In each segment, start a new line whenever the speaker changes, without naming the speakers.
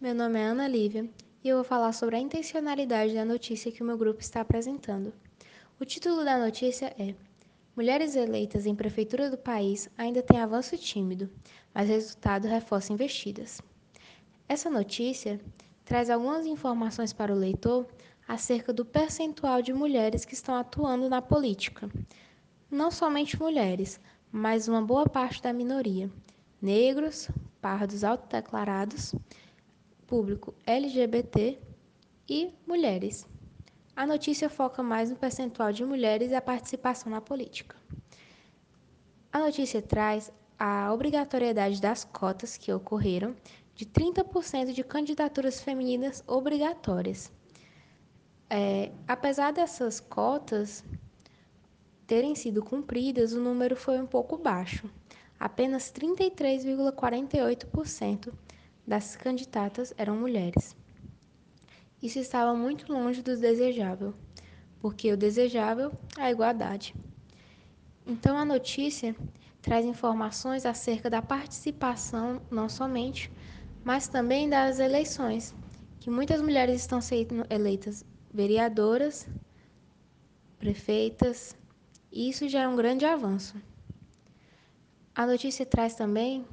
Meu nome é Ana Lívia e eu vou falar sobre a intencionalidade da notícia que o meu grupo está apresentando. O título da notícia é Mulheres eleitas em prefeitura do país ainda têm avanço tímido, mas resultado reforça investidas. Essa notícia traz algumas informações para o leitor acerca do percentual de mulheres que estão atuando na política. Não somente mulheres, mas uma boa parte da minoria, negros, pardos autodeclarados público LGBT e mulheres. A notícia foca mais no percentual de mulheres e a participação na política. A notícia traz a obrigatoriedade das cotas que ocorreram de 30% de candidaturas femininas obrigatórias. É, apesar dessas cotas terem sido cumpridas, o número foi um pouco baixo, apenas 33,48% das candidatas eram mulheres. Isso estava muito longe do desejável, porque o desejável é a igualdade. Então a notícia traz informações acerca da participação não somente, mas também das eleições, que muitas mulheres estão sendo eleitas vereadoras, prefeitas, e isso já é um grande avanço. A notícia traz também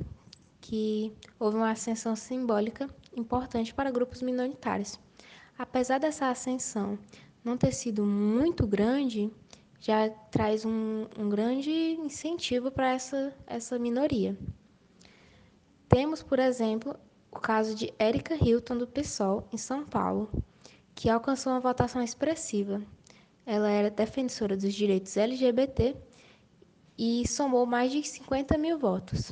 que houve uma ascensão simbólica importante para grupos minoritários. Apesar dessa ascensão não ter sido muito grande, já traz um, um grande incentivo para essa, essa minoria. Temos, por exemplo, o caso de Érica Hilton, do PSOL, em São Paulo, que alcançou uma votação expressiva. Ela era defensora dos direitos LGBT e somou mais de 50 mil votos.